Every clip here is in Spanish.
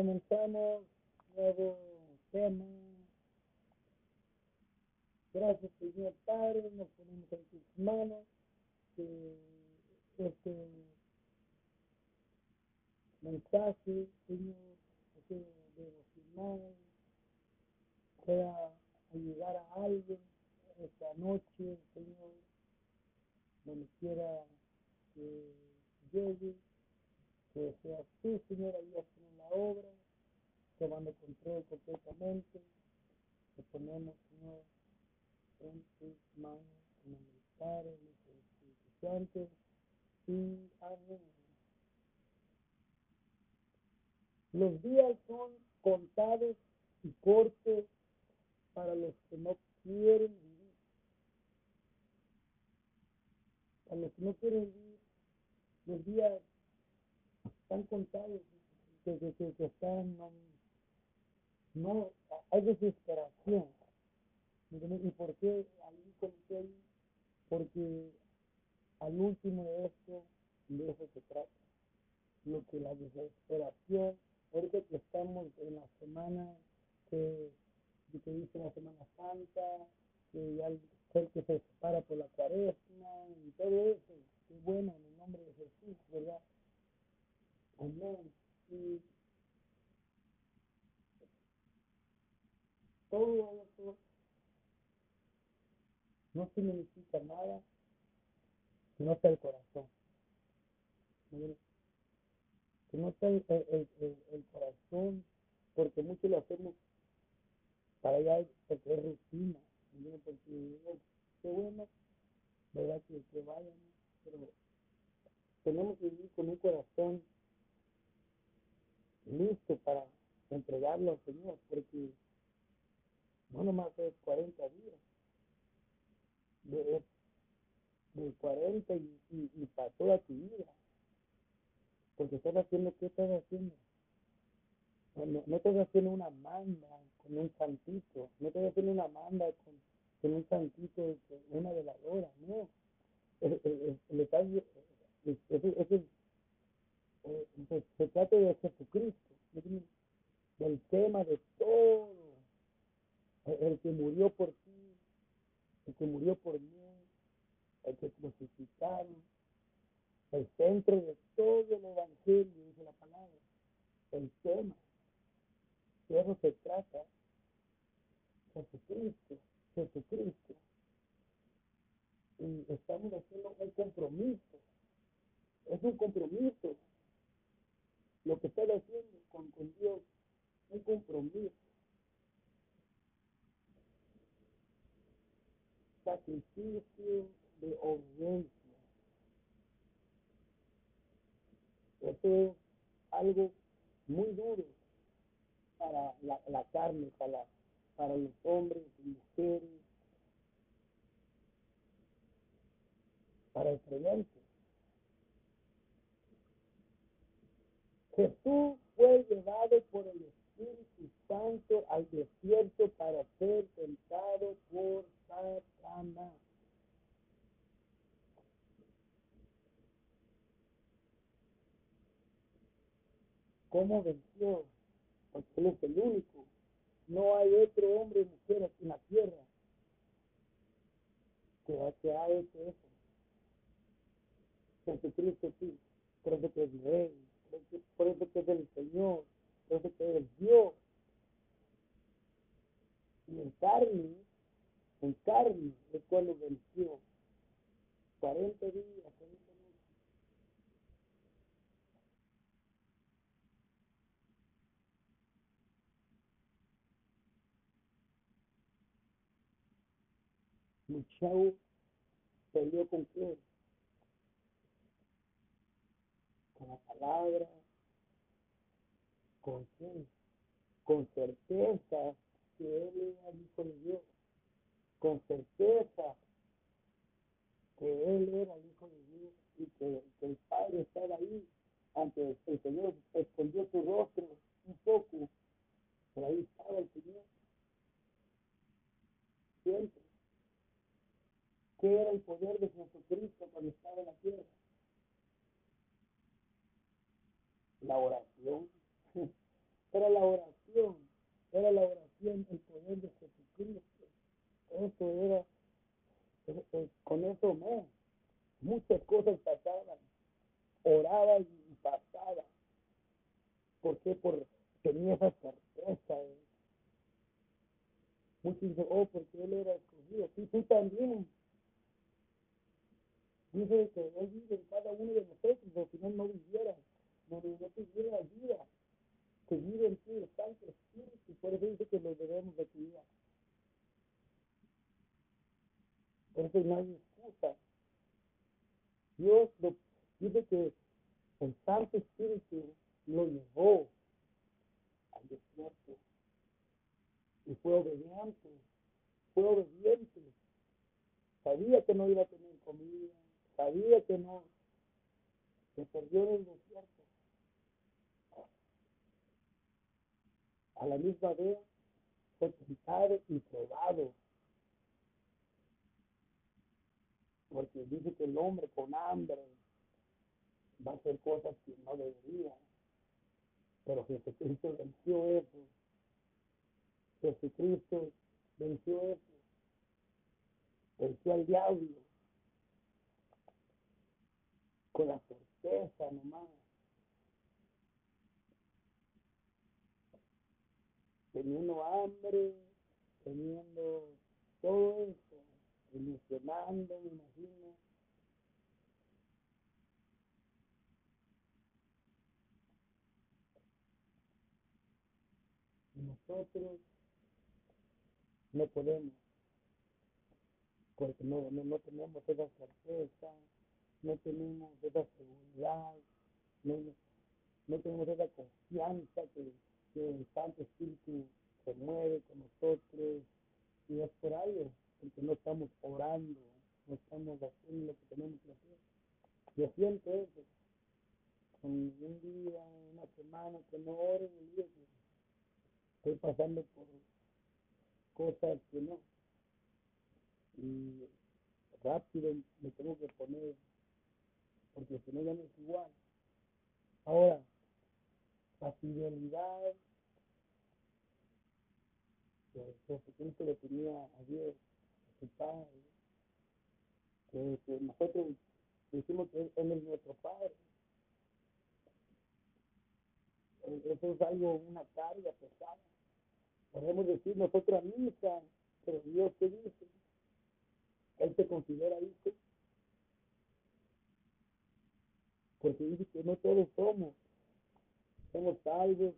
comenzamos nuevo tema. Gracias, Señor Padre, nos ponemos en tus manos. Que este mensaje, Señor, este devocional, pueda ayudar a alguien esta noche, Señor, donde quiera que llegue, que seas tú, Señor, la obra, tomando control completamente. Te ponemos, Señor, en tus manos, el Espíritu Santo, y amén. Los días son contados y cortos para los que no quieren vivir. Para los que no quieren vivir, los días están contados, que, que, que, están, no, no, hay desesperación. ¿Y por qué ahí ahí? Porque al último de esto, de eso se trata. Lo que la desesperación, ahorita que estamos en la semana que, que dice la Semana Santa, que ya el, que se separa por la cuaresma y todo eso, qué bueno en el nombre de Jesús, ¿verdad? Amén. Y todo eso no significa nada si no está el corazón. Si no está el, el, el, corazón, porque muchos lo hacemos para allá porque es rutina, porque qué bueno, ¿verdad? Que, que vayan, pero tenemos que vivir con un corazón listo para entregarlo al Señor, porque no nomás es 40 días, de, de 40 y, y, y, para toda tu vida, porque estás haciendo, ¿qué estás haciendo? No, no estás haciendo una manda con un santito, no estás haciendo una manda con, con un santito, una veladora, no. Le estás, es, es, es, eh, se, se, trata de Jesucristo, del tema de todo, el, que murió por ti, el que murió por mí, el que crucificaron, el centro de todo el Evangelio, dice la palabra, el tema, de eso se trata, Jesucristo, Jesucristo. Y estamos haciendo un compromiso, es un compromiso lo que está haciendo con, con Dios, un compromiso. Sacrificio de obediencia. Esto es algo muy duro para la, la carne, para, para los hombres y mujeres, para el creyente. Jesús fue llevado por el Espíritu Santo al desierto para ser tentado por Satanás. ¿Cómo venció? Porque él es el único. No hay otro hombre o mujer aquí en la tierra que, que ha hecho eso. Jesucristo sí, creo que es rey, por eso que es el Señor, por eso que es Dios. Y en carne, en carne es cuando venció. 40 días, 40 noches. Luchado peleó con qué? con la palabra, con con certeza que Él era el Hijo de Dios, con certeza que Él era el Hijo de Dios y que, el Padre estaba ahí, ante el Señor escondió su rostro un poco, pero ahí estaba el Señor. Siempre. ¿Qué era el poder de Jesucristo cuando estaba en la tierra? La oración, era la oración, era la oración, el poder de Jesucristo. Eso era, con eso no. Muchas cosas pasaban. Oraba y pasaba. ¿Por qué? Por tenía esa certeza. Muchos dicen, oh, porque él era escogido. Sí, tú también. Dice que él vive en cada uno de nosotros, o si no, no viviera, no tuviera vida. Que vive en ti el Santo Espíritu, por eso dice que lo debemos de cuidar. Por eso no hay excusa. Dios lo, dice que el Santo Espíritu lo llevó al desierto y fue obediente, fue obediente. Sabía que no iba a tener comida, sabía que no, se perdió en el desierto. A la misma vez fue tentado y probado. Porque dice que el hombre con hambre va a hacer cosas que no debería. Pero Jesucristo venció eso. Jesucristo venció eso. Venció al diablo con la certeza nomás. Teniendo hambre, teniendo todo eso, ilusionando, me imagino. Nosotros no podemos, porque no, no, no tenemos esa certeza no tenemos esa seguridad, no, no tenemos esa confianza que, que, el Santo Espíritu se mueve con nosotros y es por algo, porque no estamos orando, no estamos haciendo lo que tenemos que hacer. Yo siento eso. Con un día, una semana que no oro, estoy pasando por cosas que no. Y rápido me tengo que poner porque si no ya no es igual. Ahora, la fidelidad que Jesucristo le tenía a Dios, a su Padre, que, nosotros decimos que él, es nuestro Padre. Eh, eso es algo, una carga pesada. Podemos decir nosotros a pero Dios te dice, Él te considera hijo. porque dice que no todos somos, somos salvos,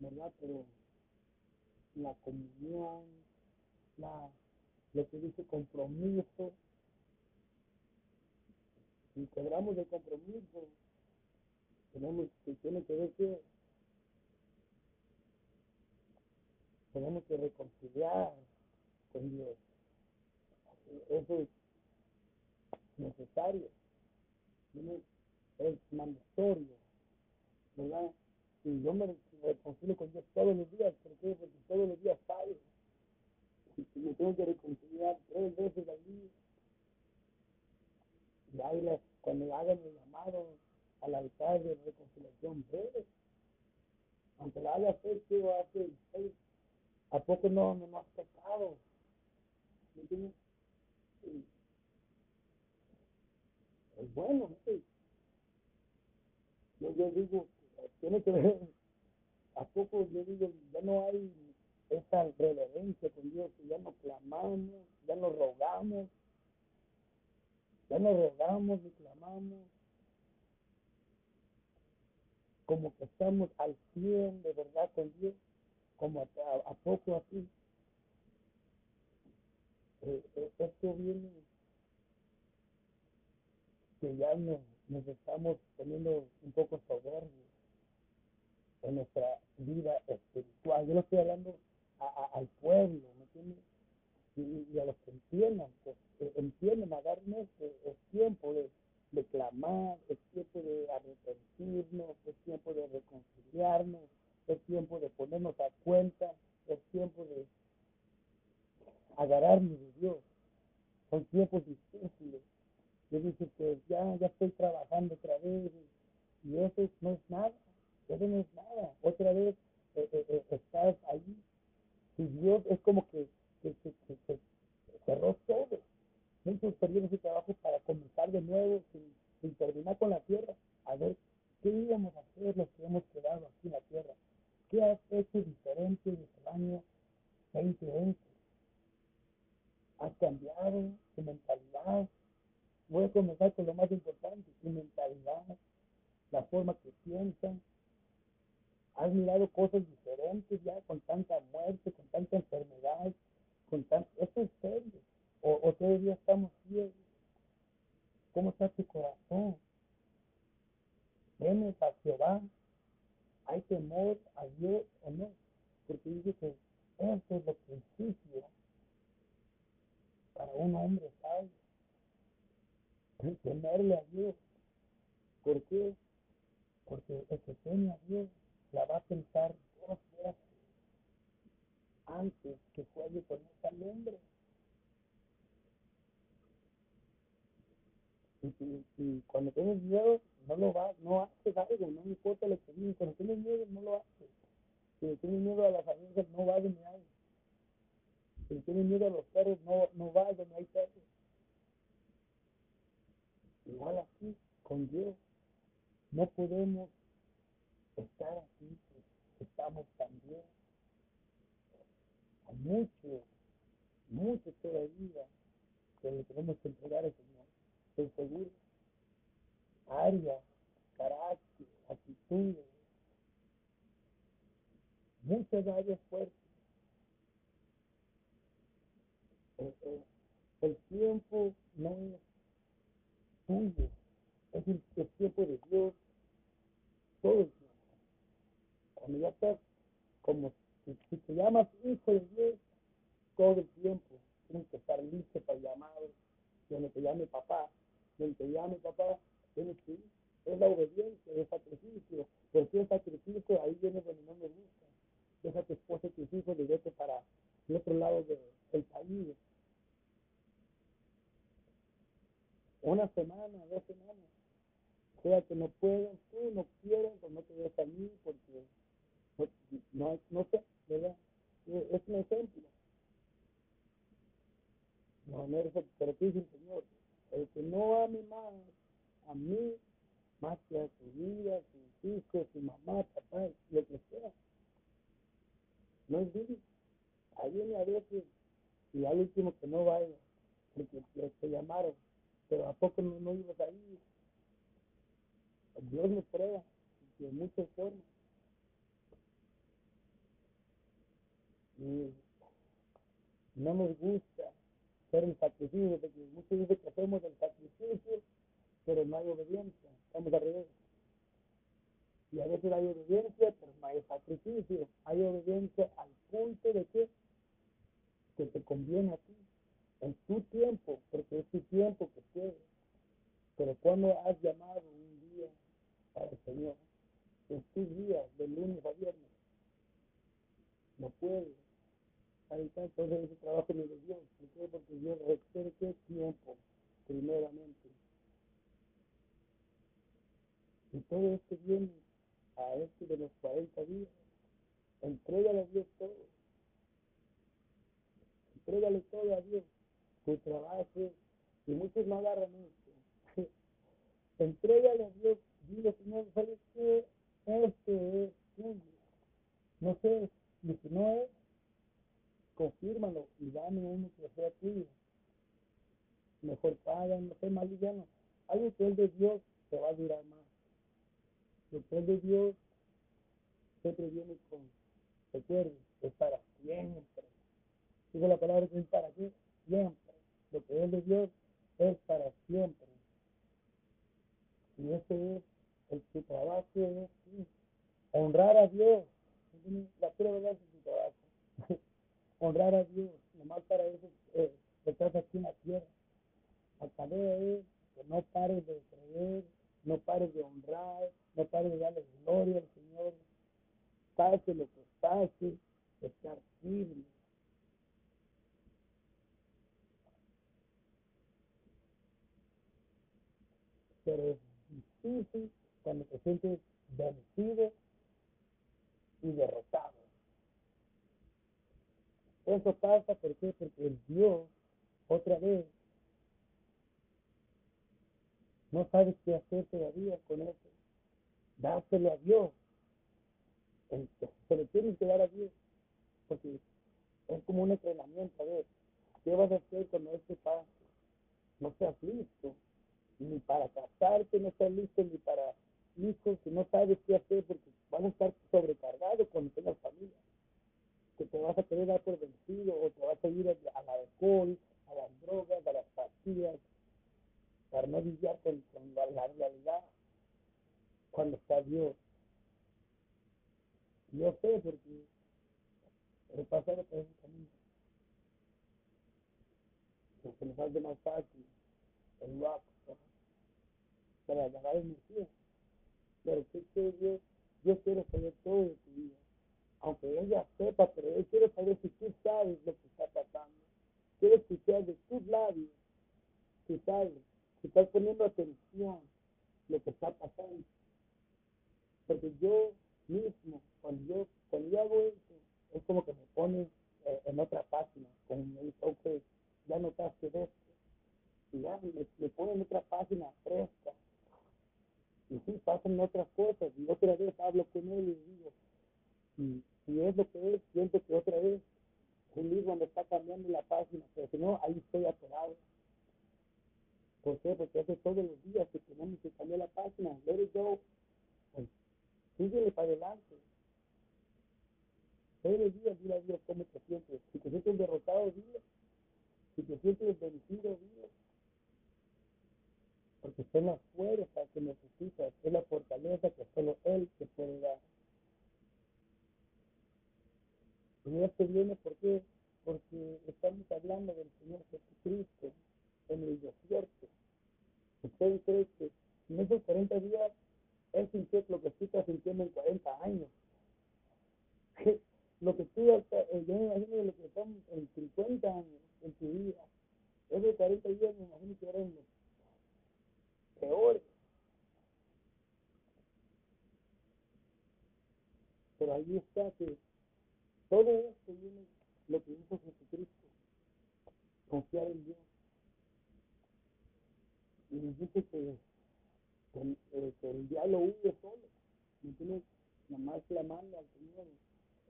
¿verdad? Pero la comunión, la, lo que dice compromiso, si cobramos de compromiso, tenemos que tiene que ver que tenemos que reconciliar con Dios. Eso es necesario es mandatorio, ¿verdad? Y yo me reconcilio con Dios todos los días, ¿por? Porque todos los días fallo. Y me tengo que reconciliar tres veces al día. Y ahí cuando hagan el llamado al altar de reconciliación breve, aunque la haya hecho hace seis, ¿a poco no, no, has pecado? ¿Me entiendes? Es bueno, ¿sí? yo, digo, tiene que ver, a poco yo digo, ya no hay esa reverencia con Dios, ya no clamamos, ya no rogamos, ya no rogamos ni clamamos, como que estamos al cien de verdad con Dios, como a, a poco así. Eh, eh, esto viene que ya no nos estamos poniendo un poco soberbios en nuestra vida espiritual. Yo no estoy hablando al pueblo, ¿me entiendes? Y, a los que entiendan, pues, eh, entienden, agarren es tiempo de, de clamar, es tiempo de arrepentirnos, es tiempo de reconciliarnos, es tiempo de ponernos a cuenta, es tiempo de agarrarnos de Dios. Son tiempos difíciles, yo dije que ya, ya estoy trabajando otra vez y eso no es nada, no es nada. Otra vez eh, eh, eh, estás ahí. Y Dios es como que, que, cerró todo. Muchos perdieron su trabajo para comenzar de nuevo, sin, sin terminar con la tierra. A ver, ¿qué íbamos a hacer los que hemos quedado aquí en la tierra? ¿Qué has hecho diferente desde el este año 2020? ¿Has cambiado tu mentalidad? Voy a comenzar con lo más importante, tu mentalidad, la forma que piensan, mirado cosas diferentes ya con tanta muerte, con tanta enfermedad, con tanto... Esto es serio. O, o todavía estamos ciegos. ¿Cómo está tu corazón? ¿Temes a Jehová? ¿Hay temor a Dios o no? Porque dice que eso es lo principio para un hombre sabio. Temerle a Dios. ¿Por qué? Porque el que teme a Dios la va a pensar dos veces antes que juegue con esa lumbre. Y, y, cuando tienes miedo, no lo va, no haces algo, no importa lo que digas. Cuando tienes miedo, no lo haces. Si tienes miedo a las abejas, no va donde hay. Si tienes miedo a los perros, no, no va donde hay perros. Igual así, con Dios. No podemos estar así, pues, estamos también. Hay mucho, mucho todavía que le tenemos que entregar al Señor. Estoy seguro. Áreas, carácter, actitudes, muchas áreas fuertes. El, el, el tiempo no es tuyo, es el, el tiempo de Dios todo el. Cuando ya estás como si, te llamas hijo de Dios, todo el tiempo tienes que estar listo para llamar, donde te llame papá, donde te llame papá, tienes que ir. Es la obediencia, el sacrificio. Porque el sacrificio ahí viene donde no me gusta. Deja tu esposa y tus hijos y para el otro lado de, del país. Una semana, dos semanas sea que no pueden, tú no quieres o no te ves a mí porque no, no, sé, ¿verdad? Es un ejemplo. No, no es pero ¿qué dice el Señor? El que no ame más a mí, más que a su vida, a sus hijos, su mamá, papá, lo que sea. No es digno. Ahí viene a veces, y al último que no vaya, porque te llamaron, pero ¿a poco no, no ibas ahí? Dios me prueba de muchas formas. Y no nos gusta hacer el sacrificio, porque muchos dicen que hacemos el sacrificio, pero no hay obediencia. Estamos al revés. Y a veces hay obediencia, pero no hay sacrificio. Hay obediencia al punto de que, que te conviene a ti, en tu tiempo, porque es tu tiempo que quieres. Pero cuando has llamado un día para el Señor, en tus días, de lunes a viernes, no puedes. Está entonces ese trabajo de Dios. ¿Por qué? Porque Dios requiere tiempo, primeramente. Y todo esto viene a este de los 40 días. Entrégale a Dios todo. Entrégale todo a Dios. Tu trabajo. Y muchos no agarran esto. Entrégale a Dios. Dile, Señor, ¿sabes qué? Este es tuyo. No sé, y si no es, confírmalo y dame uno que sea tuyo. Mejor pagan, no sé, más liviano. Algo que es de Dios te va a durar más. Lo que es de Dios siempre viene con, recuerden, es para siempre. Digo la palabra que es para qué? Siempre. Lo que es de Dios es para siempre. Y ese es el que trabajo es honrar a Dios. La pura verdad es su trabajo. honrar a Dios. Nomás para eso eh, estás aquí en la tierra. La tarea es que no pares de creer, no pares de honrar, no pares de darle gloria al Señor. Pase lo que pase, estar firme. Pero es difícil cuando te sientes vencido y derrotado. Eso pasa ¿por qué? porque el Dios, otra vez, no sabes qué hacer todavía con eso. Dáselo a Dios. Se lo tienes que dar a Dios. Porque es como un entrenamiento. A ver, ¿qué vas a hacer cuando este pase? No seas listo. Ni para casarte, no estás listo, ni para hijos que no sabes qué hacer porque van a estar sobrecargados cuando tengas familia. Que te vas a querer dar por vencido o te vas a ir al alcohol, a las drogas, a las pastillas, para no lidiar con, la, realidad cuando está Dios. Yo sé porque he pasado por ese camino. Lo que nos hace más fácil, el rock, para ganar energía. Pero que, que Dios, Dios quiere saber todo de tu vida. Aunque ella sepa, pero Él quiere saber si tú sabes lo que está pasando. Quiere escuchar de tus labios si sabes, si estás poniendo atención lo que está pasando. Porque yo mismo, cuando yo, cuando yo hago eso, es como que me pone eh, en otra página, como me dice, ok, ya notaste esto. Y ya me, me pone en otra página fresca y sí, pasan otras cosas. Y otra vez hablo con él y digo, si, si es lo que es, siento que otra vez un libro me está cambiando la página, pero si no, ahí estoy atorado. ¿Por qué? Porque hace todos los días que tenemos que cambiar la página. Let it go. Pues, síguele para adelante. Todos los días dile a Dios cómo te sientes. Si te sientes derrotado, dile. Si te sientes vencido, dile porque son la fuerza que necesitas, es la fortaleza que solo Él te puede dar. Y esto viene porque, porque estamos hablando del Señor Jesucristo en el desierto. Ustedes creen que en esos 40 días Él sintió lo que estás sintiendo en 40 años. lo que tú, eh, yo me imagino lo que son en 50 años en tu vida. Esos 40 días me imagino que eran los peor. Pero ahí está que todo esto viene lo que hizo Jesucristo, confiar en Dios. Y nos dice que, que, eh, que el diablo huye solo. ¿Me tienes Nada más clamando al Señor,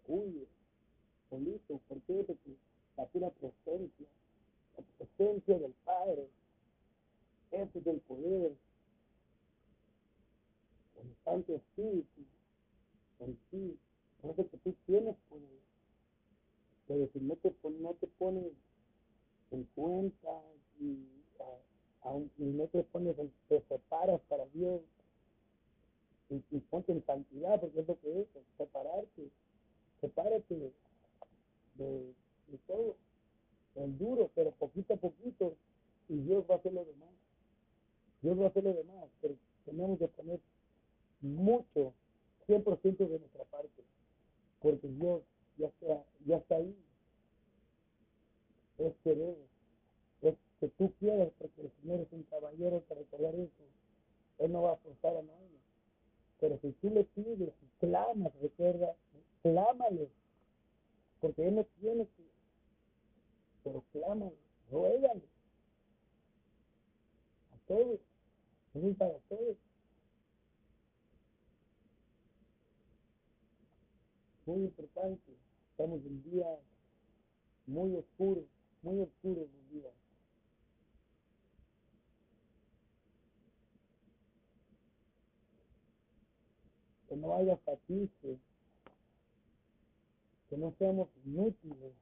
huye, solito. ¿Por qué? Porque la pura presencia, la presencia del Padre es el poder. El Santo Espíritu en ti. Que tú tienes poder. Pero si no te, no te pones en cuenta y, no te pones, te separas para Dios y, y, ponte en santidad, porque es lo que es, separarte. Sepárate de, todo. El duro, pero poquito a poquito, y Dios va a hacer lo demás. Dios va a hacer lo demás, pero tenemos que poner mucho, 100% de nuestra parte, porque Dios ya está, ya está ahí. Es querer, es que tú quieras, porque el Señor es un caballero para recordar eso. Él no va a forzar a nadie. Pero si tú le pides, clamas, recuerda, clámale, porque Él no tiene que, pero clámale, ruégale. A todos es para todos. Muy importante. Estamos en días muy oscuros, muy oscuros los días. Que no haya fatigue, que no seamos inútiles,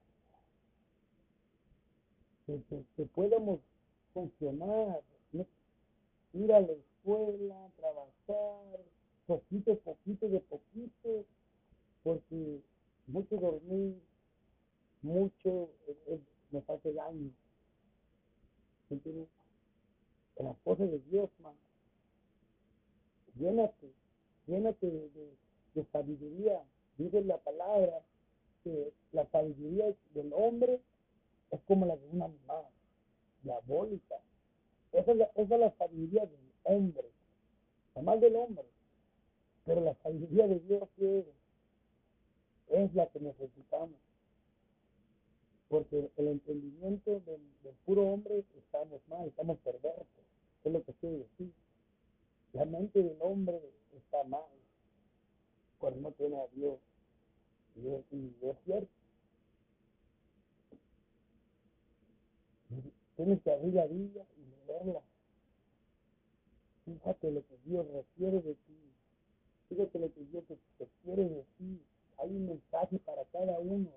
que, que, que podamos funcionar, ir a la escuela, trabajar, poquito, poquito, de poquito, porque mucho dormir, mucho nos hace daño. ¿Entiendes? En las cosas de Dios, man. Llénate, llénate de, de, sabiduría. Dice la palabra que la sabiduría del hombre es como la de un animal, diabólica. Esa es la, esa es la sabiduría del hombre, más del hombre. Pero la sabiduría de Dios es, es la que necesitamos. Porque el entendimiento del, puro hombre estamos mal, estamos perversos. Es lo que quiero decir. La mente del hombre está mal cuando no tiene a Dios. Y es, y es cierto. Tienes que abrir la Biblia y leerla. Fíjate lo que Dios requiere de ti. Fíjate lo que Dios te, te quiere decir. Hay un mensaje para cada uno.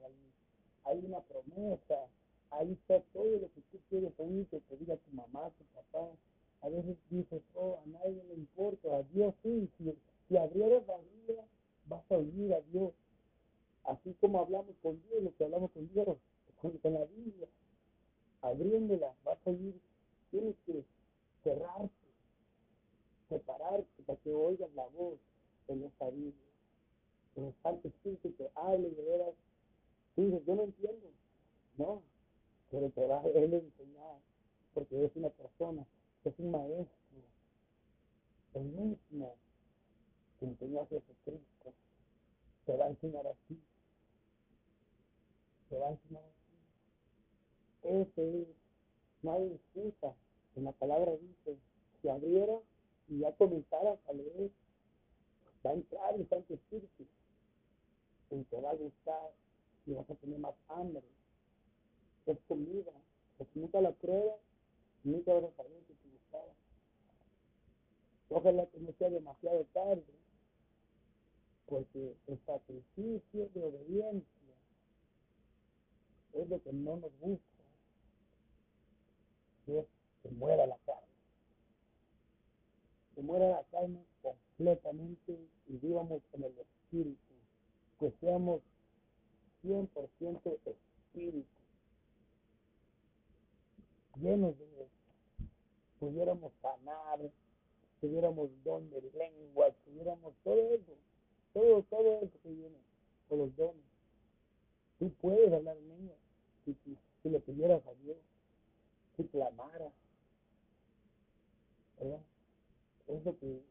Hay, una promesa. Ahí está todo lo que tú quieres oír que te diga tu mamá, tu papá. A veces dices, oh, a nadie le importa. A Dios sí. Si, si abrieras la Biblia, vas a oír a Dios. Así como hablamos con Dios, lo que hablamos con Dios, con, con la Biblia. Abriéndola, vas a oír. Tienes que cerrarte, separarte para que oigas la voz en esta Biblia. En el Santo Espíritu que hable de veras. Tú dices, yo no entiendo. No, pero te va a él enseñar, porque es una persona, es un maestro, el mismo que enseñó a Jesucristo, te va a enseñar a ti. Te va a enseñar a ti. Ese es, no hay excusa. En la palabra dice, si abriera y ya comenzaras a leer, va a entrar el Santo Espíritu y te va a gustar y vas a tener más hambre. Es comida, porque nunca la pruebas, nunca vas a saber que te gustaba. Ojalá que no sea demasiado tarde, porque el sacrificio de obediencia es lo que no nos gusta. Es que muera la carne. Que muera la carne completamente y vivamos en el espíritu. Que seamos 100% espíritu. Llenos de pudiéramos sanar, tuviéramos don de lengua, tuviéramos todo eso, todo, todo eso que viene con los dones. Tú puedes hablar en lengua si, si, si le pidieras a Dios, si clamara, ¿verdad? Es lo que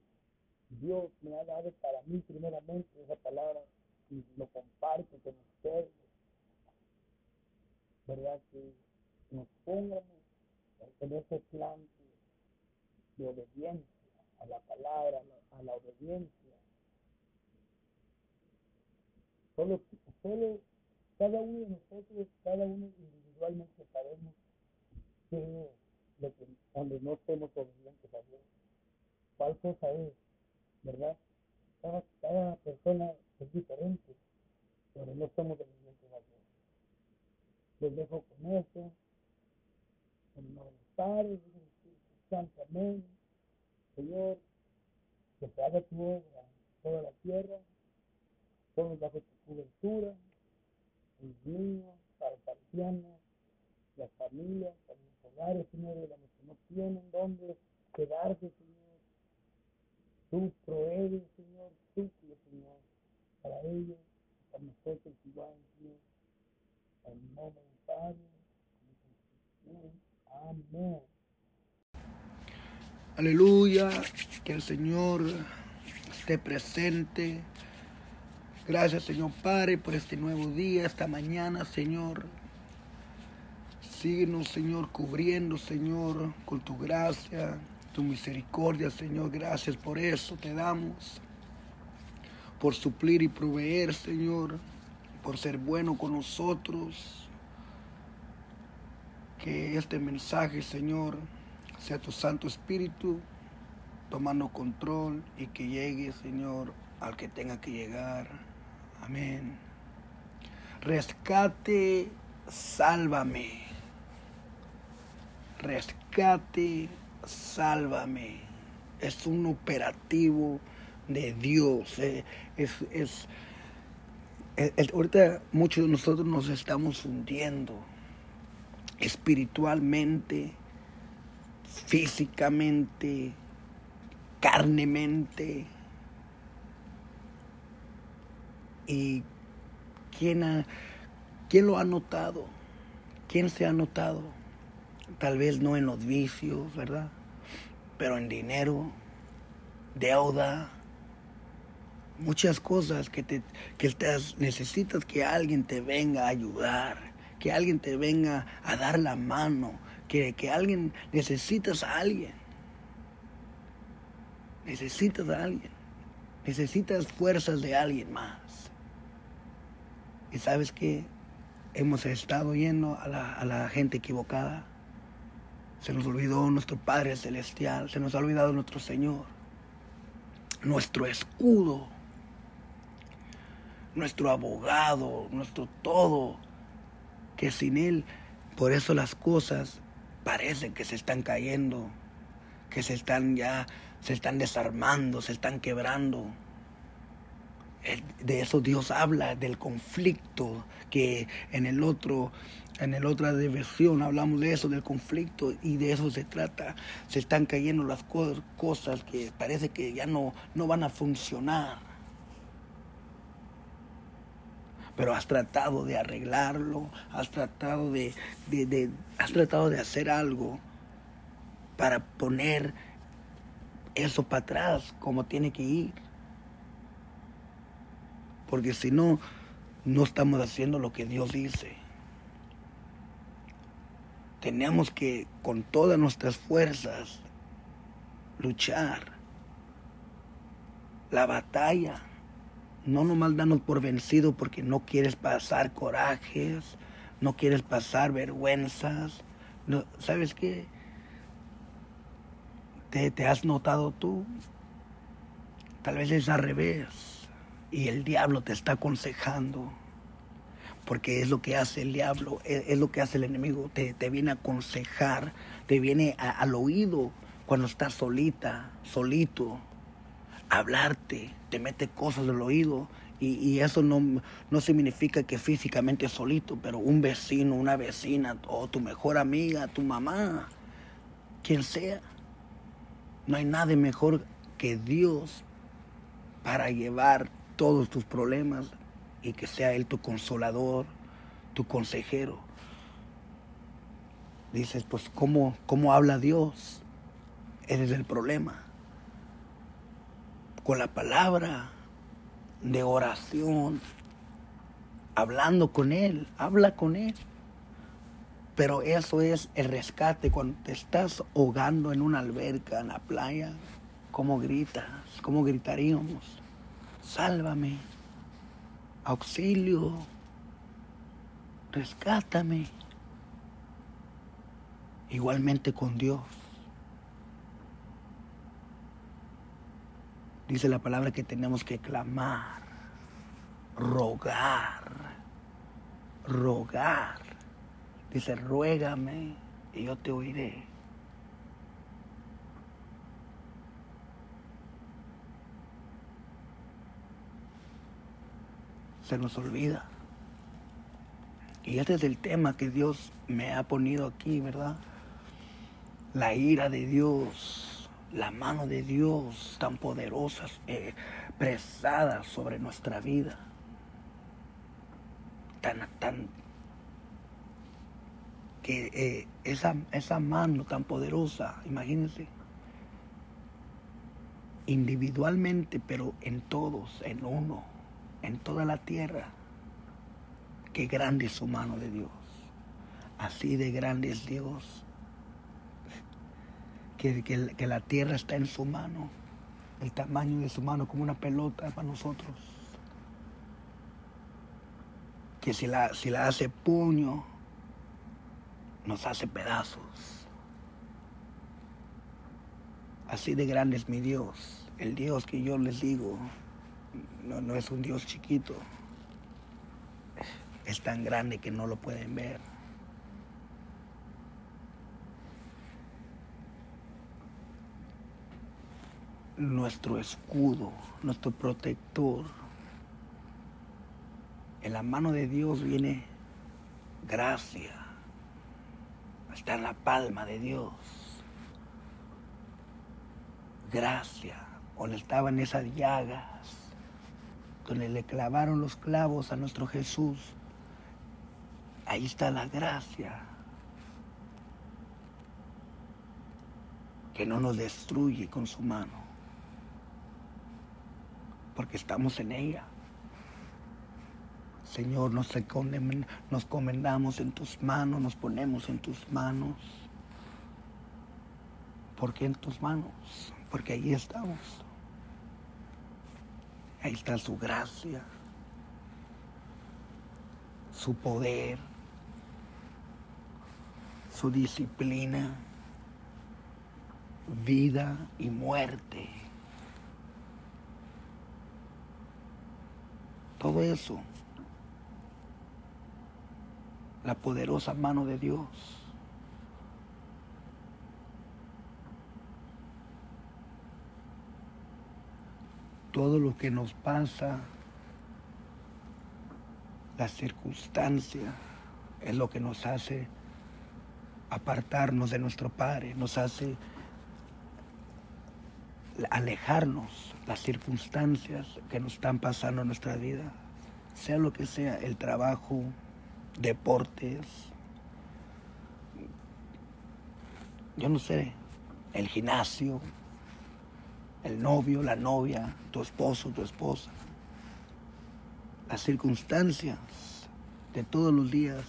Dios me ha dado para mí primeramente esa palabra y lo comparto con ustedes. ¿Verdad? Que nos pongamos en ese plan de obediencia a la palabra, a la, obediencia. Solo, solo cada uno de nosotros, cada uno individualmente sabemos que lo que, donde no somos obedientes a Dios. ¿Cuál cosa es? ¿Verdad? Cada, cada persona es diferente, pero no somos obedientes a Dios. Les dejo con eso. En el nombre del Padre, Santo Amén. Señor, que te haga tu obra en toda la tierra, todos bajo tu cobertura, los niños, para los ancianos, las familias, para los hogares, Señor, de los que no tienen dónde quedarse, Señor. Tú provees, Señor, suple, Señor, para ellos, para nosotros igual, Señor. En nombre del Padre, Amén. Aleluya, que el Señor esté presente. Gracias Señor Padre por este nuevo día, esta mañana Señor. Síguenos Señor cubriendo Señor con tu gracia, tu misericordia Señor. Gracias por eso te damos. Por suplir y proveer Señor. Por ser bueno con nosotros. Que este mensaje Señor sea tu Santo Espíritu tomando control y que llegue, Señor, al que tenga que llegar. Amén. Rescate, sálvame. Rescate, sálvame. Es un operativo de Dios. Eh, es, es, ahorita muchos de nosotros nos estamos hundiendo espiritualmente físicamente, carnemente. ¿Y quién, ha, quién lo ha notado? ¿Quién se ha notado? Tal vez no en los vicios, ¿verdad? Pero en dinero, deuda, muchas cosas que, te, que necesitas que alguien te venga a ayudar, que alguien te venga a dar la mano, que, alguien, necesitas a alguien. Necesitas a alguien. Necesitas fuerzas de alguien más. Y sabes que hemos estado yendo a la, a la gente equivocada. Se nos olvidó nuestro Padre Celestial, se nos ha olvidado nuestro Señor. nuestro escudo, nuestro abogado, nuestro todo, que sin Él, por eso las cosas parecen que se están cayendo, que se están ya, se están desarmando, se están quebrando. De eso Dios habla, del conflicto, que en el otro, en el otra diversión hablamos de eso, del conflicto, y de eso se trata. Se están cayendo las cosas que parece que ya no, no van a funcionar. Pero has tratado de arreglarlo, has tratado de, de has tratado de hacer algo para poner eso para atrás como tiene que ir. Porque si no, no estamos haciendo lo que Dios dice. Tenemos que con todas nuestras fuerzas luchar la batalla. No nomás darnos por vencido porque no quieres pasar corajes, no quieres pasar vergüenzas. No, ¿Sabes qué? ¿Te, ¿Te has notado tú? Tal vez es al revés y el diablo te está aconsejando. Porque es lo que hace el diablo, es, lo que hace el enemigo. Te, viene a aconsejar, te viene al oído cuando estás solita, solito, hablarte, te mete cosas del oído. Y, eso no, no significa que físicamente solito, pero un vecino, una vecina, o tu mejor amiga, tu mamá, quien sea. No hay nada mejor que Dios para llevar todos tus problemas y que sea Él tu consolador, tu consejero. Dices, pues, ¿cómo, cómo habla Dios? Ese es el problema. Con la palabra de oración, hablando con Él, habla con Él. Pero eso es el rescate cuando te estás ahogando en una alberca, en la playa. ¿Cómo gritas? ¿Cómo gritaríamos? sálvame, auxilio, rescátame. Igualmente con Dios. Dice la palabra que tenemos que clamar, rogar, rogar. Dice, ruégame y yo te oiré. se nos olvida. Y este es el tema que Dios me ha ponido aquí, ¿verdad? La ira de Dios, la mano de Dios tan poderosa, eh, presada sobre nuestra vida. Tan, tan, que eh, esa, esa mano tan poderosa, imagínense, individualmente, pero en todos, en uno en toda la tierra. Qué grande es su mano de Dios. Así de grande es Dios. Que, que, la tierra está en su mano. El tamaño de su mano como una pelota para nosotros. Que si la, si la hace puño, nos hace pedazos. Así de grande es mi Dios. El Dios que yo les digo, no, no es un Dios chiquito. Es tan grande que no lo pueden ver. Nuestro escudo, nuestro protector. En la mano de Dios viene gracia. Está en la palma de Dios. Gracia. Donde estaban esas llagas donde le clavaron los clavos a nuestro Jesús, ahí está la gracia que no nos destruye con su mano, porque estamos en ella. Señor, nos, nos comendamos en tus manos, nos ponemos en tus manos. ¿Por qué en tus manos? Porque ahí estamos. Ahí está su gracia, su poder, su disciplina, vida y muerte. Todo eso. La poderosa mano de Dios. Todo lo que nos pasa, la circunstancia, es lo que nos hace apartarnos de nuestro Padre, nos hace alejarnos las circunstancias que nos están pasando en nuestra vida, sea lo que sea, el trabajo, deportes, yo no sé, el gimnasio, el novio, la novia, tu esposo, tu esposa, las circunstancias de todos los días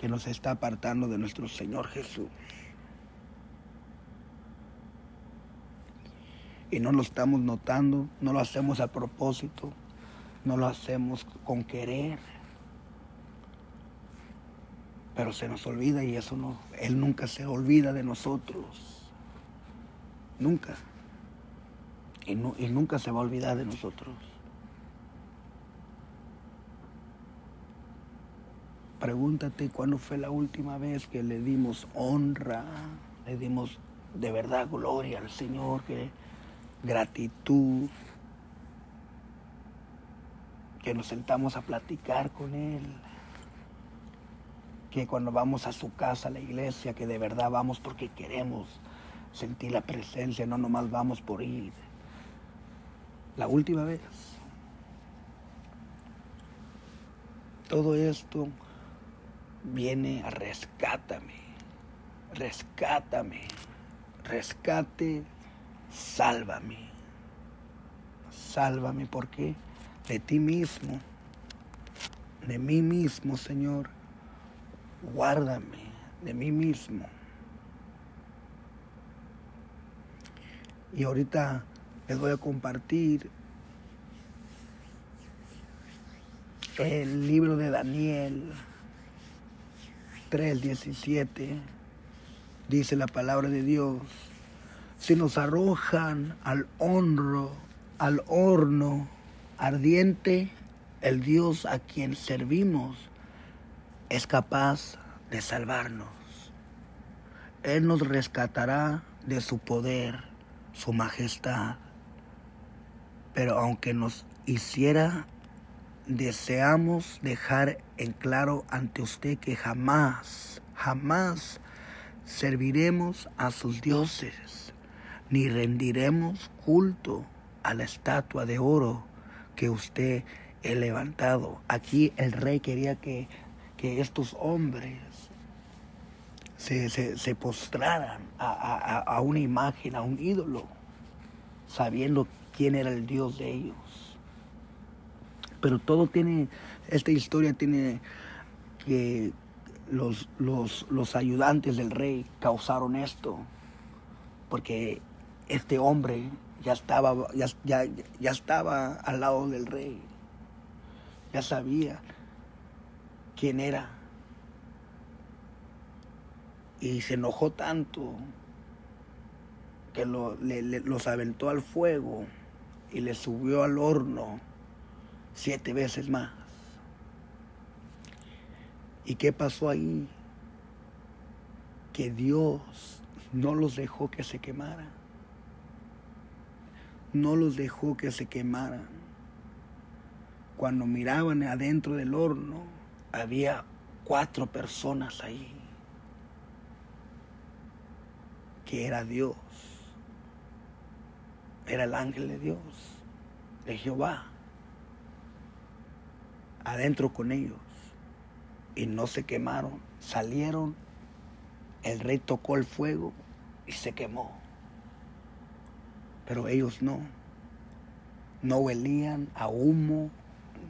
que nos está apartando de nuestro Señor Jesús. Y no lo estamos notando, no lo hacemos a propósito, no lo hacemos con querer. Pero se nos olvida y eso no, Él nunca se olvida de nosotros. Nunca. Y, y nunca se va a olvidar de nosotros. Pregúntate cuándo fue la última vez que le dimos honra, le dimos de verdad gloria al Señor, que gratitud, que nos sentamos a platicar con Él, que cuando vamos a su casa, a la iglesia, que de verdad vamos porque queremos sentir la presencia, no nomás vamos por ir. La última vez. Todo esto viene a rescátame, rescátame, rescate, sálvame, sálvame porque de ti mismo, de mí mismo, Señor, guárdame de mí mismo. Y ahorita les voy a compartir el libro de Daniel 3:17 dice la palabra de Dios, si nos arrojan al honro, al horno ardiente, el Dios a quien servimos es capaz de salvarnos. Él nos rescatará de su poder, su majestad. Pero aunque nos hiciera deseamos dejar en claro ante usted que jamás, jamás serviremos a sus dioses, ni rendiremos culto a la estatua de oro que usted ha levantado. Aquí el rey quería que, que estos hombres se, se, postraran a, a una imagen, a un ídolo, sabiendo quién era el Dios de ellos. Pero todo tiene, esta historia tiene que los, los, ayudantes del rey causaron esto, porque este hombre ya estaba, ya, ya, estaba al lado del rey, ya sabía quién era. Y se enojó tanto que los aventó al fuego y les subió al horno siete veces más. ¿Y qué pasó ahí? Que Dios no los dejó que se quemaran. No los dejó que se quemaran. Cuando miraban adentro del horno, había cuatro personas ahí. Que era Dios. Era el ángel de Dios, de Jehová adentro con ellos y no se quemaron. Salieron, el rey tocó el fuego y se quemó. Pero ellos no. No huelían a humo,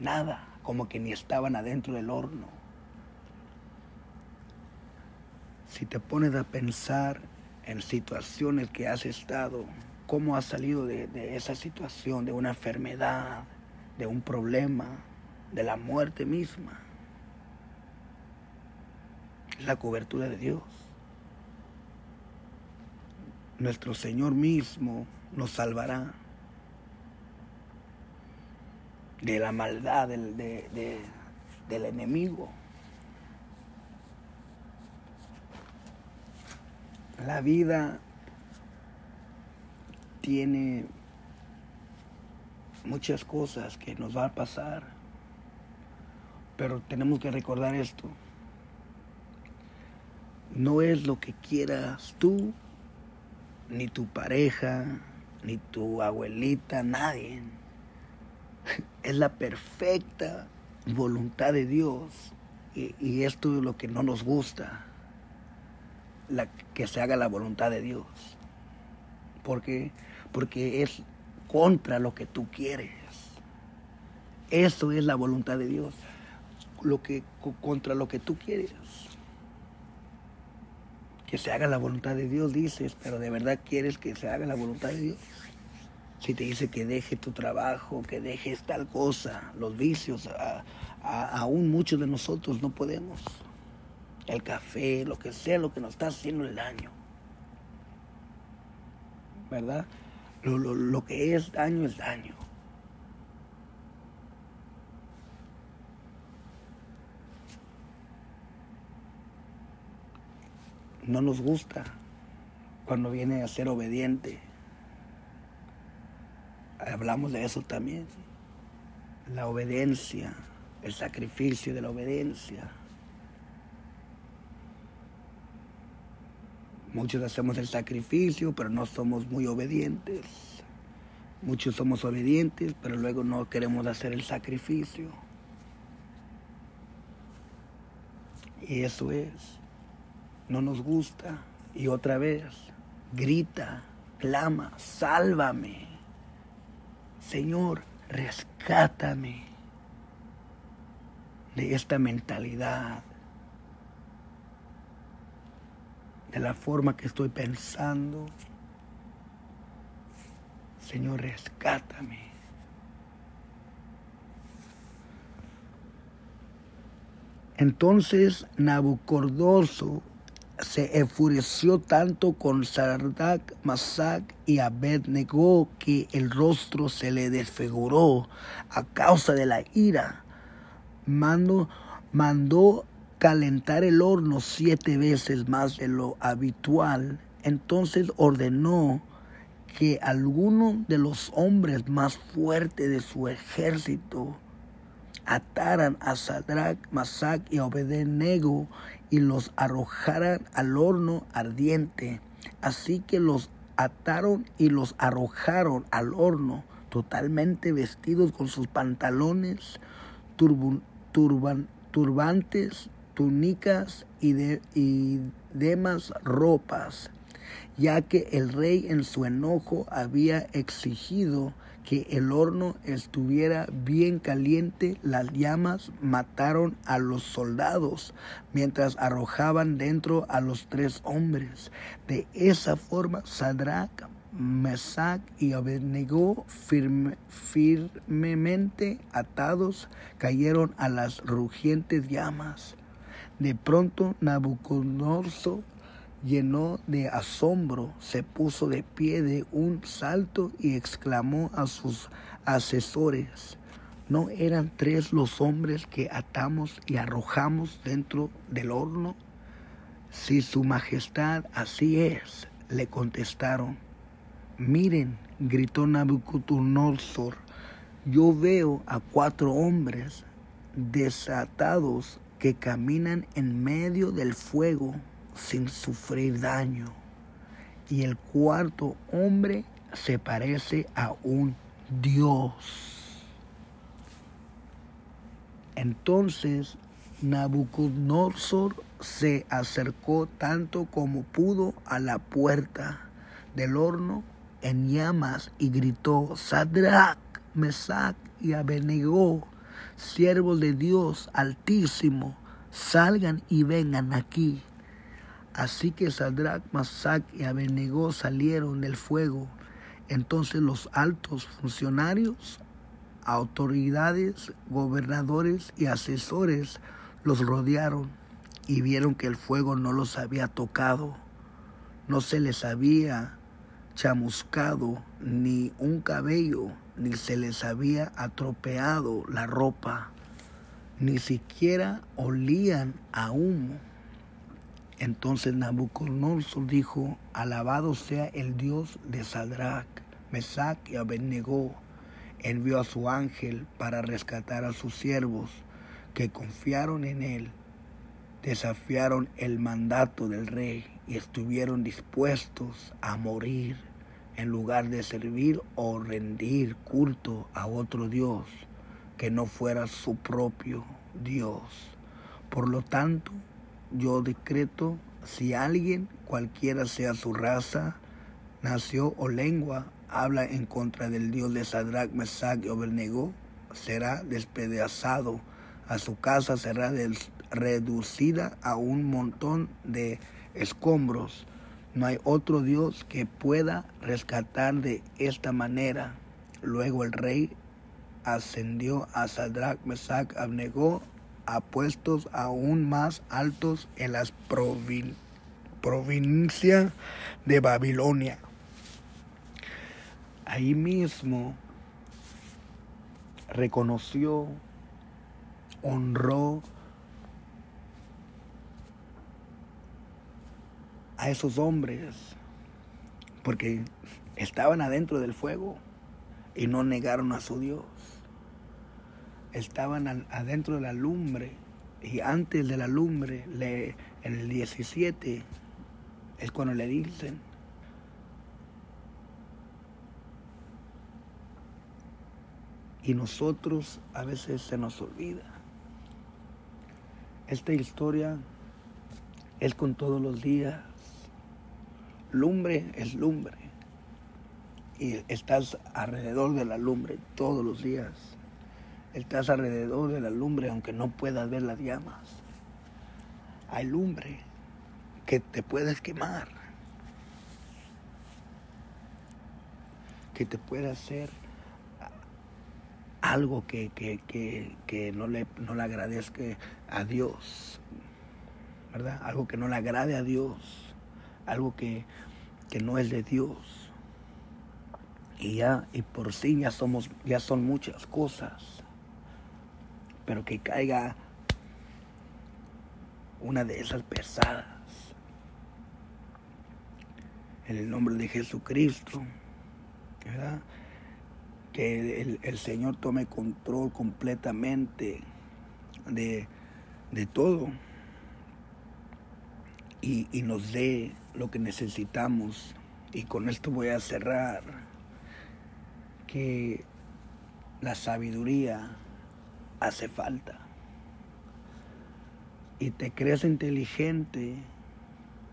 nada, como que ni estaban adentro del horno. Si te pones a pensar en situaciones que has estado, cómo has salido de, de esa situación, de una enfermedad, de un problema, de la muerte misma. la cobertura de Dios. Nuestro Señor mismo nos salvará. de la maldad del, del enemigo. La vida tiene muchas cosas que nos va a pasar, pero tenemos que recordar esto. No es lo que quieras tú, ni tu pareja, ni tu abuelita, nadie. Es la perfecta voluntad de Dios. Y, esto es lo que no nos gusta, que se haga la voluntad de Dios. ¿Por qué? Porque es contra lo que tú quieres. Eso es la voluntad de Dios. Lo que, contra lo que tú quieres que se haga la voluntad de Dios, dices, pero de verdad quieres que se haga la voluntad de Dios. Si te dice que deje tu trabajo, que dejes tal cosa, los vicios, aún muchos de nosotros no podemos. El café, lo que sea, lo que nos está haciendo el daño. ¿Verdad? Lo, lo que es daño es daño. No nos gusta cuando viene a ser obediente. Hablamos de eso también. La obediencia, el sacrificio de la obediencia. Muchos hacemos el sacrificio, pero no somos muy obedientes. Muchos somos obedientes, pero luego no queremos hacer el sacrificio. Y eso es no nos gusta y otra vez grita, clama, sálvame. Señor, rescátame de esta mentalidad, de la forma que estoy pensando. Señor, rescátame. Entonces Nabucodonosor se enfureció tanto con Sardak, Masac y Abednego que el rostro se le desfiguró a causa de la ira. Mando, mandó calentar el horno siete veces más de lo habitual. Entonces ordenó que alguno de los hombres más fuertes de su ejército ataran a Sadrach, Masac y Abednego y los arrojaran al horno ardiente. Así que los ataron y los arrojaron al horno, totalmente vestidos con sus pantalones, turbantes, túnicas y, y demás ropas, ya que el rey en su enojo había exigido que el horno estuviera bien caliente, las llamas mataron a los soldados mientras arrojaban dentro a los tres hombres. De esa forma, Sadrach, Mesach y Abednego firmemente atados cayeron a las rugientes llamas. De pronto Nabucodonosor llenó de asombro, se puso de pie de un salto y exclamó a sus asesores, ¿no eran tres los hombres que atamos y arrojamos dentro del horno? Si su majestad así es, le contestaron. Miren, gritó Nabucodonosor, yo veo a cuatro hombres desatados que caminan en medio del fuego sin sufrir daño. Y el cuarto hombre se parece a un Dios. Entonces Nabucodonosor se acercó tanto como pudo a la puerta del horno en llamas y gritó, Sadrach, Mesach y Abednego, siervos de Dios Altísimo, salgan y vengan aquí. Así que Sadrach, Masac y Abednego salieron del fuego. Entonces los altos funcionarios, autoridades, gobernadores y asesores los rodearon y vieron que el fuego no los había tocado, no se les había chamuscado ni un cabello, ni se les había atropeado la ropa, ni siquiera olían a humo. Entonces Nabucodonosor dijo, alabado sea el Dios de Sadrach, Mesach y Abednego. Envió a su ángel para rescatar a sus siervos que confiaron en él, desafiaron el mandato del rey y estuvieron dispuestos a morir en lugar de servir o rendir culto a otro Dios que no fuera su propio Dios. Por lo tanto, yo decreto, si alguien, cualquiera sea su raza, nació o lengua, habla en contra del Dios de Sadrach, Mesach y Abednego, será despedazado, a su casa será reducida a un montón de escombros no hay otro Dios que pueda rescatar de esta manera. Luego el rey ascendió a Sadrach, Mesach, Abnegó a puestos aún más altos en las provincias de Babilonia. Ahí mismo reconoció, honró a esos hombres porque estaban adentro del fuego y no negaron a su Dios. Estaban adentro de la lumbre y antes de la lumbre, en el 17, es cuando le dicen, y nosotros a veces se nos olvida. Esta historia es con todos los días lumbre es lumbre. Y estás alrededor de la lumbre todos los días. Estás alrededor de la lumbre aunque no puedas ver las llamas. Hay lumbre que te puedes quemar. Que te puede hacer algo que, que, no, le, no le agradezca a Dios. ¿Verdad? Algo que no le agrade a Dios algo que, no es de Dios. Y ya, y por sí ya somos, ya son muchas cosas. Pero que caiga una de esas pesadas. En el nombre de Jesucristo. ¿verdad? Que el, Señor tome control completamente de, de todo. Y, y nos dé lo que necesitamos. Y con esto voy a cerrar. Que la sabiduría hace falta. Y te crees inteligente,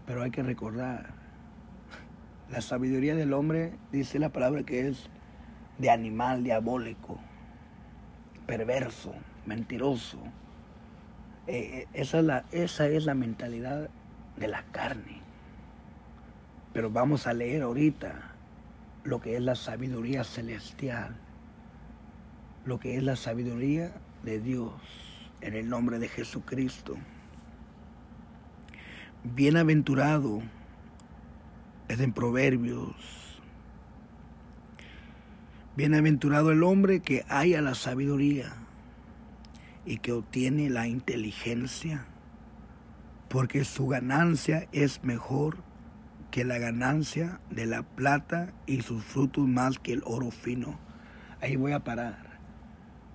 pero hay que recordar, la sabiduría del hombre dice la palabra que es de animal diabólico, perverso, mentiroso. Eh, eh, esa, es la, esa es la mentalidad de la carne. Pero vamos a leer ahorita lo que es la sabiduría celestial, lo que es la sabiduría de Dios en el nombre de Jesucristo. Bienaventurado es en Proverbios. Bienaventurado el hombre que haya la sabiduría y que obtiene la inteligencia, porque su ganancia es mejor que la ganancia de la plata y sus frutos más que el oro fino. Ahí voy a parar.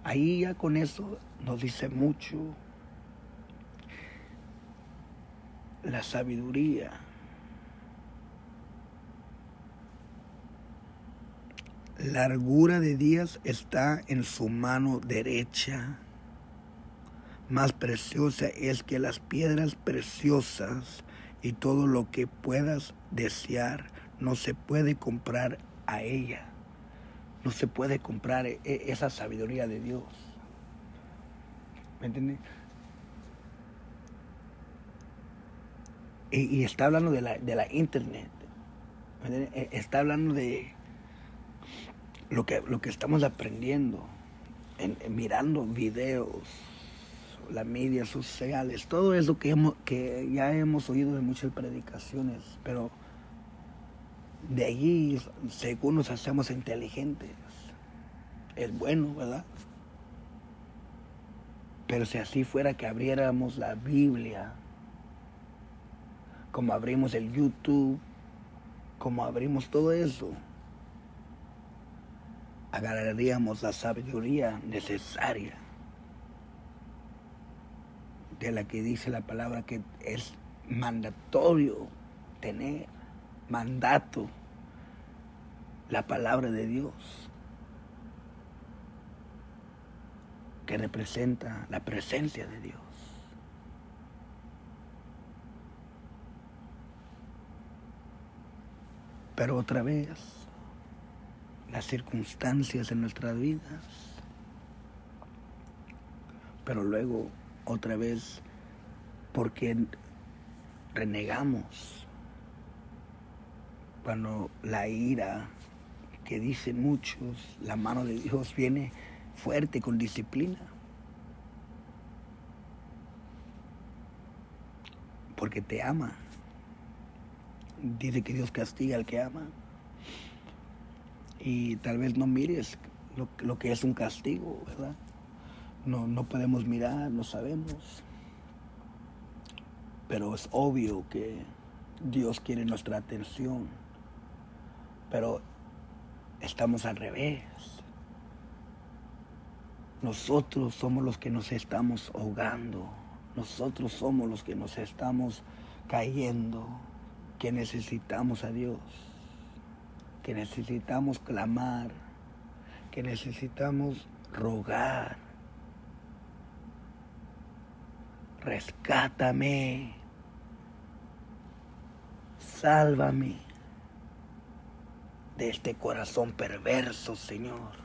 Ahí ya con eso nos dice mucho la sabiduría. Largura de días está en su mano derecha. Más preciosa es que las piedras preciosas y todo lo que puedas desear no se puede comprar a ella. No se puede comprar e, e, esa sabiduría de Dios. ¿Me entiendes? Y, está hablando de la, de la internet. E, está hablando de lo que, lo que estamos aprendiendo, en, mirando videos, la media sociales, todo eso que, hemos, que ya hemos oído en muchas predicaciones, pero de allí, según nos hacemos inteligentes, es bueno, ¿verdad? Pero si así fuera que abriéramos la Biblia, como abrimos el YouTube, como abrimos todo eso, agarraríamos la sabiduría necesaria de la que dice la palabra que es mandatorio tener, mandato, la palabra de Dios, que representa la presencia de Dios. Pero otra vez, las circunstancias en nuestras vidas, pero luego otra vez, porque renegamos cuando la ira que dicen muchos, la mano de Dios viene fuerte con disciplina. Porque te ama. Dice que Dios castiga al que ama. Y tal vez no mires lo, lo que es un castigo, ¿verdad? No, no podemos mirar, no sabemos. Pero es obvio que Dios quiere nuestra atención. Pero estamos al revés. Nosotros somos los que nos estamos ahogando. Nosotros somos los que nos estamos cayendo. Que necesitamos a Dios. Que necesitamos clamar. Que necesitamos rogar rescátame, sálvame de este corazón perverso, Señor.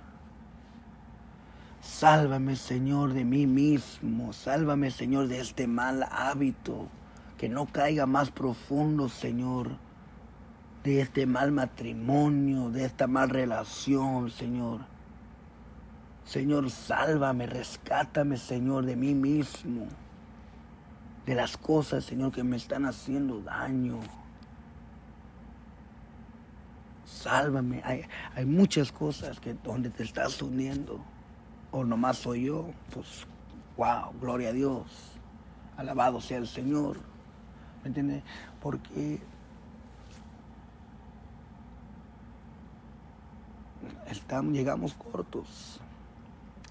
Sálvame, Señor, de mí mismo. Sálvame, Señor, de este mal hábito. Que no caiga más profundo, Señor. De este mal matrimonio, de esta mal relación, Señor. Señor, sálvame, rescátame, Señor, de mí mismo de las cosas, Señor, que me están haciendo daño. Sálvame. Hay, hay muchas cosas que donde te estás hundiendo. O nomás soy yo. Pues, wow, gloria a Dios. Alabado sea el Señor. ¿Me entiendes? Porque estamos, llegamos cortos.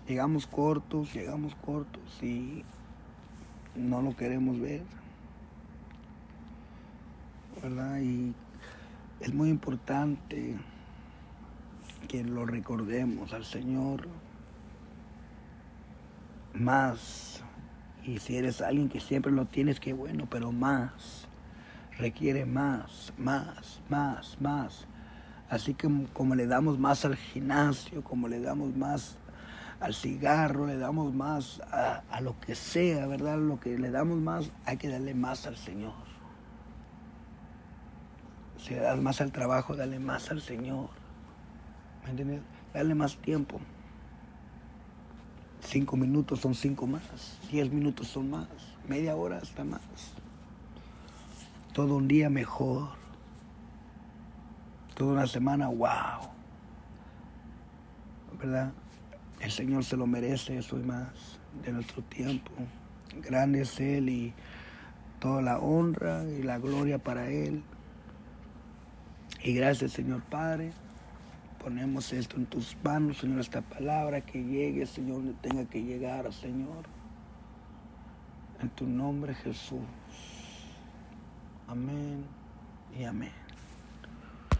Llegamos cortos, llegamos cortos y no lo queremos ver. ¿Verdad? Y es muy importante que lo recordemos al Señor más. Y si eres alguien que siempre lo tienes, qué bueno, pero más. Requiere más, más, más, más. Así que como le damos más al gimnasio, como le damos más al cigarro, le damos más a, lo que sea, ¿verdad? Lo que le damos más, hay que darle más al Señor. Si más al trabajo, dale más al Señor. ¿Me entiendes? Dale más tiempo. Cinco minutos son cinco más. Diez minutos son más. Media hora hasta más. Todo un día mejor. Toda una semana, wow. ¿Verdad? El Señor se lo merece eso y más de nuestro tiempo. Grande es Él y toda la honra y la gloria para Él. Y gracias Señor Padre. Ponemos esto en tus manos, Señor, esta palabra que llegue, Señor, donde tenga que llegar, Señor. En tu nombre Jesús. Amén y amén.